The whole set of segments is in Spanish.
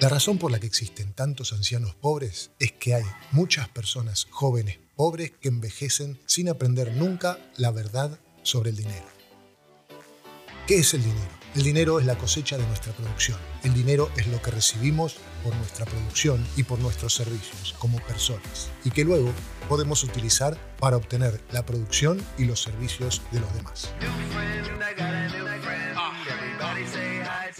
La razón por la que existen tantos ancianos pobres es que hay muchas personas jóvenes pobres que envejecen sin aprender nunca la verdad sobre el dinero. ¿Qué es el dinero? El dinero es la cosecha de nuestra producción. El dinero es lo que recibimos por nuestra producción y por nuestros servicios como personas y que luego podemos utilizar para obtener la producción y los servicios de los demás.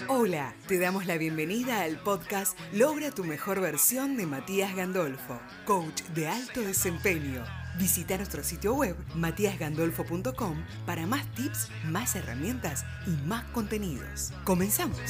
Hola, te damos la bienvenida al podcast Logra tu mejor versión de Matías Gandolfo, coach de alto desempeño. Visita nuestro sitio web matíasgandolfo.com para más tips, más herramientas y más contenidos. Comenzamos.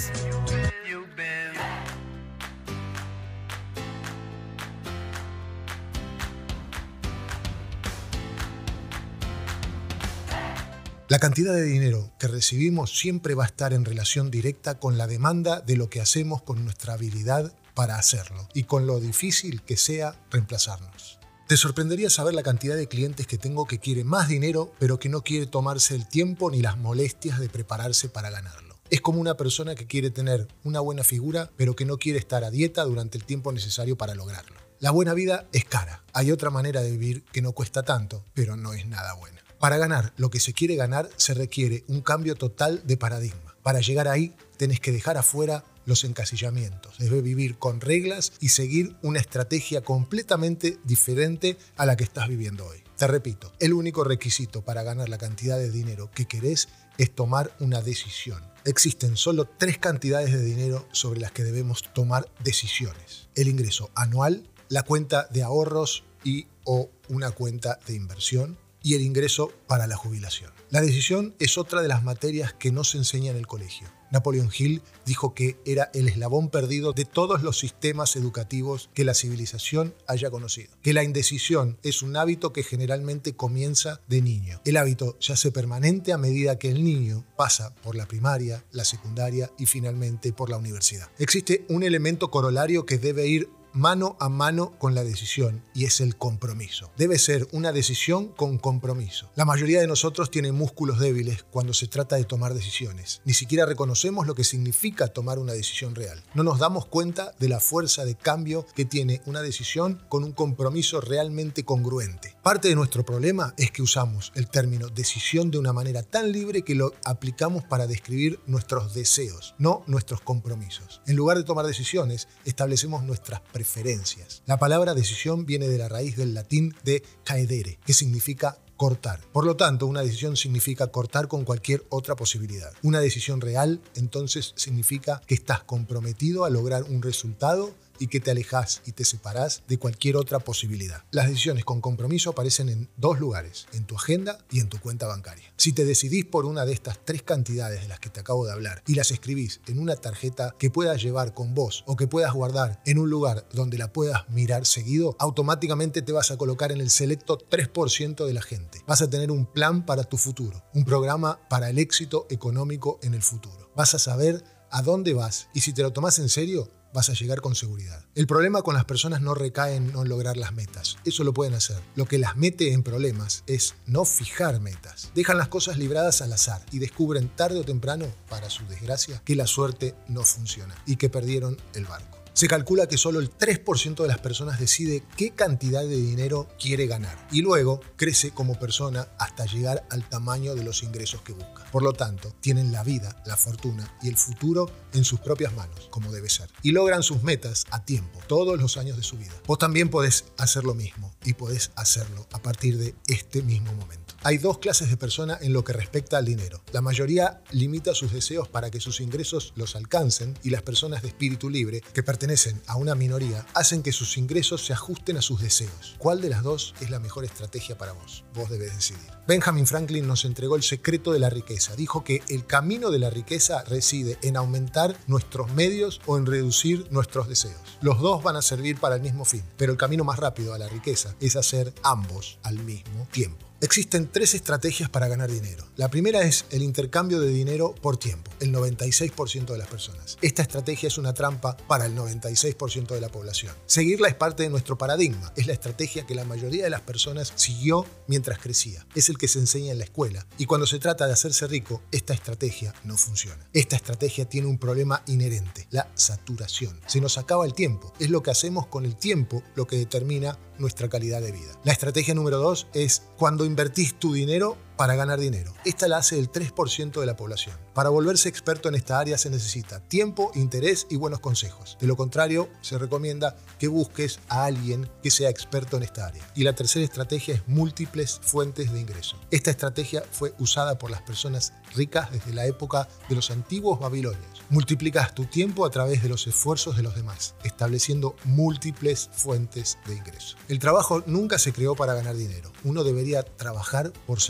La cantidad de dinero que recibimos siempre va a estar en relación directa con la demanda de lo que hacemos con nuestra habilidad para hacerlo y con lo difícil que sea reemplazarnos. Te sorprendería saber la cantidad de clientes que tengo que quiere más dinero pero que no quiere tomarse el tiempo ni las molestias de prepararse para ganarlo. Es como una persona que quiere tener una buena figura pero que no quiere estar a dieta durante el tiempo necesario para lograrlo. La buena vida es cara. Hay otra manera de vivir que no cuesta tanto, pero no es nada buena. Para ganar lo que se quiere ganar se requiere un cambio total de paradigma. Para llegar ahí tenés que dejar afuera los encasillamientos. Debes vivir con reglas y seguir una estrategia completamente diferente a la que estás viviendo hoy. Te repito, el único requisito para ganar la cantidad de dinero que querés es tomar una decisión. Existen solo tres cantidades de dinero sobre las que debemos tomar decisiones. El ingreso anual, la cuenta de ahorros y o una cuenta de inversión y el ingreso para la jubilación. La decisión es otra de las materias que no se enseña en el colegio. Napoleon Hill dijo que era el eslabón perdido de todos los sistemas educativos que la civilización haya conocido. Que la indecisión es un hábito que generalmente comienza de niño. El hábito se permanente a medida que el niño pasa por la primaria, la secundaria y finalmente por la universidad. Existe un elemento corolario que debe ir mano a mano con la decisión y es el compromiso. Debe ser una decisión con compromiso. La mayoría de nosotros tiene músculos débiles cuando se trata de tomar decisiones. Ni siquiera reconocemos lo que significa tomar una decisión real. No nos damos cuenta de la fuerza de cambio que tiene una decisión con un compromiso realmente congruente. Parte de nuestro problema es que usamos el término decisión de una manera tan libre que lo aplicamos para describir nuestros deseos, no nuestros compromisos. En lugar de tomar decisiones, establecemos nuestras preferencias la palabra decisión viene de la raíz del latín de caedere, que significa cortar. Por lo tanto, una decisión significa cortar con cualquier otra posibilidad. Una decisión real, entonces, significa que estás comprometido a lograr un resultado y que te alejas y te separás de cualquier otra posibilidad. Las decisiones con compromiso aparecen en dos lugares, en tu agenda y en tu cuenta bancaria. Si te decidís por una de estas tres cantidades de las que te acabo de hablar y las escribís en una tarjeta que puedas llevar con vos o que puedas guardar en un lugar donde la puedas mirar seguido, automáticamente te vas a colocar en el selecto 3% de la gente. Vas a tener un plan para tu futuro, un programa para el éxito económico en el futuro. Vas a saber a dónde vas y si te lo tomas en serio, vas a llegar con seguridad. El problema con las personas no recae en no lograr las metas. Eso lo pueden hacer. Lo que las mete en problemas es no fijar metas. Dejan las cosas libradas al azar y descubren tarde o temprano, para su desgracia, que la suerte no funciona y que perdieron el barco. Se calcula que solo el 3% de las personas decide qué cantidad de dinero quiere ganar y luego crece como persona hasta llegar al tamaño de los ingresos que busca. Por lo tanto, tienen la vida, la fortuna y el futuro en sus propias manos, como debe ser, y logran sus metas a tiempo, todos los años de su vida. Vos también podés hacer lo mismo y podés hacerlo a partir de este mismo momento. Hay dos clases de personas en lo que respecta al dinero. La mayoría limita sus deseos para que sus ingresos los alcancen y las personas de espíritu libre, que pertenecen a una minoría, hacen que sus ingresos se ajusten a sus deseos. ¿Cuál de las dos es la mejor estrategia para vos? Vos debes decidir. Benjamin Franklin nos entregó el secreto de la riqueza. Dijo que el camino de la riqueza reside en aumentar nuestros medios o en reducir nuestros deseos. Los dos van a servir para el mismo fin, pero el camino más rápido a la riqueza es hacer ambos al mismo tiempo. Existen tres estrategias para ganar dinero. La primera es el intercambio de dinero por tiempo, el 96% de las personas. Esta estrategia es una trampa para el 96% de la población. Seguirla es parte de nuestro paradigma, es la estrategia que la mayoría de las personas siguió mientras crecía. Es el que se enseña en la escuela. Y cuando se trata de hacerse rico, esta estrategia no funciona. Esta estrategia tiene un problema inherente, la saturación. Se nos acaba el tiempo. Es lo que hacemos con el tiempo lo que determina nuestra calidad de vida. La estrategia número dos es cuando invertís tu dinero para ganar dinero. Esta la hace el 3% de la población. Para volverse experto en esta área se necesita tiempo, interés y buenos consejos. De lo contrario, se recomienda que busques a alguien que sea experto en esta área. Y la tercera estrategia es múltiples fuentes de ingreso. Esta estrategia fue usada por las personas ricas desde la época de los antiguos babilonios. Multiplicas tu tiempo a través de los esfuerzos de los demás, estableciendo múltiples fuentes de ingreso. El trabajo nunca se creó para ganar dinero. Uno debería trabajar por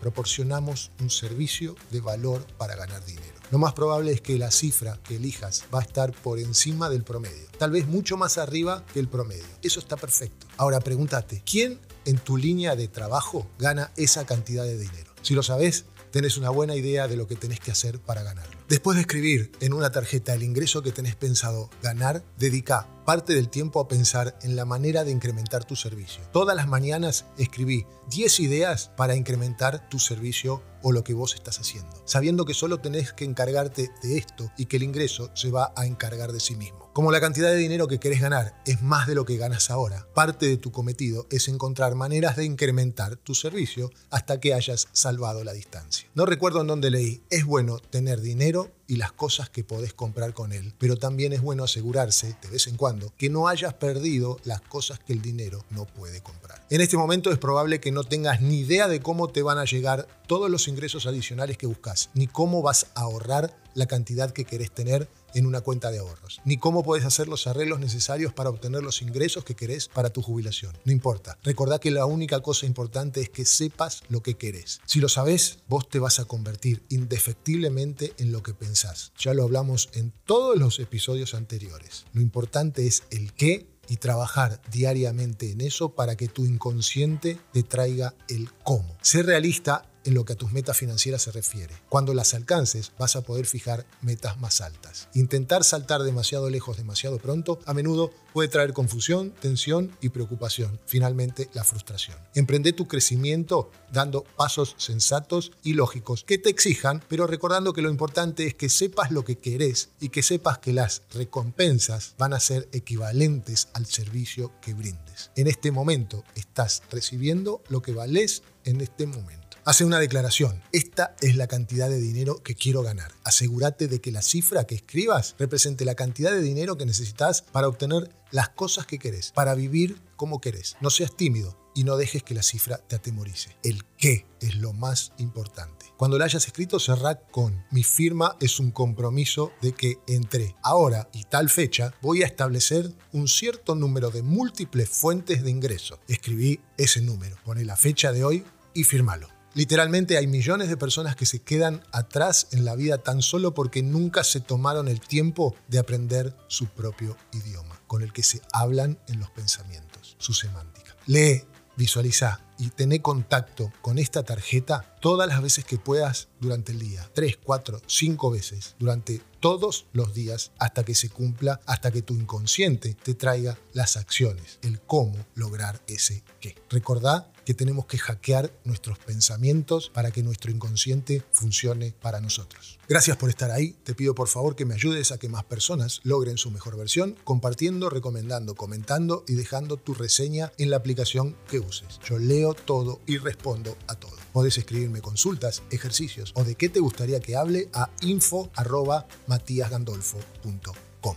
Proporcionamos un servicio de valor para ganar dinero. Lo más probable es que la cifra que elijas va a estar por encima del promedio, tal vez mucho más arriba que el promedio. Eso está perfecto. Ahora pregúntate, ¿quién en tu línea de trabajo gana esa cantidad de dinero? Si lo sabes, tenés una buena idea de lo que tenés que hacer para ganarlo. Después de escribir en una tarjeta el ingreso que tenés pensado ganar, dedica parte del tiempo a pensar en la manera de incrementar tu servicio. Todas las mañanas escribí 10 ideas para incrementar tu servicio o lo que vos estás haciendo, sabiendo que solo tenés que encargarte de esto y que el ingreso se va a encargar de sí mismo. Como la cantidad de dinero que querés ganar es más de lo que ganas ahora, parte de tu cometido es encontrar maneras de incrementar tu servicio hasta que hayas salvado la distancia. No recuerdo en dónde leí, es bueno tener dinero y las cosas que podés comprar con él, pero también es bueno asegurarse de vez en cuando que no hayas perdido las cosas que el dinero no puede comprar. En este momento es probable que no tengas ni idea de cómo te van a llegar todos los ingresos adicionales que buscas, ni cómo vas a ahorrar la cantidad que querés tener en una cuenta de ahorros, ni cómo puedes hacer los arreglos necesarios para obtener los ingresos que querés para tu jubilación. No importa. Recordá que la única cosa importante es que sepas lo que querés. Si lo sabés, vos te vas a convertir indefectiblemente en lo que pensás. Ya lo hablamos en todos los episodios anteriores. Lo importante es el qué y trabajar diariamente en eso para que tu inconsciente te traiga el cómo. Ser realista en lo que a tus metas financieras se refiere. Cuando las alcances, vas a poder fijar metas más altas. Intentar saltar demasiado lejos demasiado pronto a menudo puede traer confusión, tensión y preocupación. Finalmente, la frustración. Emprende tu crecimiento dando pasos sensatos y lógicos que te exijan, pero recordando que lo importante es que sepas lo que querés y que sepas que las recompensas van a ser equivalentes al servicio que brindes. En este momento estás recibiendo lo que vales en este momento. Hace una declaración. Esta es la cantidad de dinero que quiero ganar. Asegúrate de que la cifra que escribas represente la cantidad de dinero que necesitas para obtener las cosas que querés, para vivir como querés. No seas tímido y no dejes que la cifra te atemorice. El qué es lo más importante. Cuando la hayas escrito, cerrá con mi firma es un compromiso de que entre ahora y tal fecha voy a establecer un cierto número de múltiples fuentes de ingreso. Escribí ese número, pone la fecha de hoy y firmalo. Literalmente hay millones de personas que se quedan atrás en la vida tan solo porque nunca se tomaron el tiempo de aprender su propio idioma, con el que se hablan en los pensamientos, su semántica. Lee, visualiza y tené contacto con esta tarjeta todas las veces que puedas durante el día. Tres, cuatro, cinco veces durante todos los días hasta que se cumpla, hasta que tu inconsciente te traiga las acciones, el cómo lograr ese qué. Recordá que tenemos que hackear nuestros pensamientos para que nuestro inconsciente funcione para nosotros. Gracias por estar ahí. Te pido por favor que me ayudes a que más personas logren su mejor versión, compartiendo, recomendando, comentando y dejando tu reseña en la aplicación que uses. Yo leo todo y respondo a todo. Podés escribirme consultas, ejercicios o de qué te gustaría que hable a info.matiasgandolfo.com.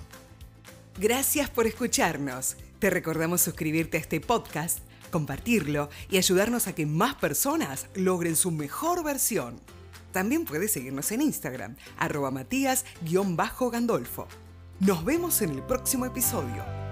Gracias por escucharnos. Te recordamos suscribirte a este podcast compartirlo y ayudarnos a que más personas logren su mejor versión. También puedes seguirnos en Instagram, arroba matías-gandolfo. Nos vemos en el próximo episodio.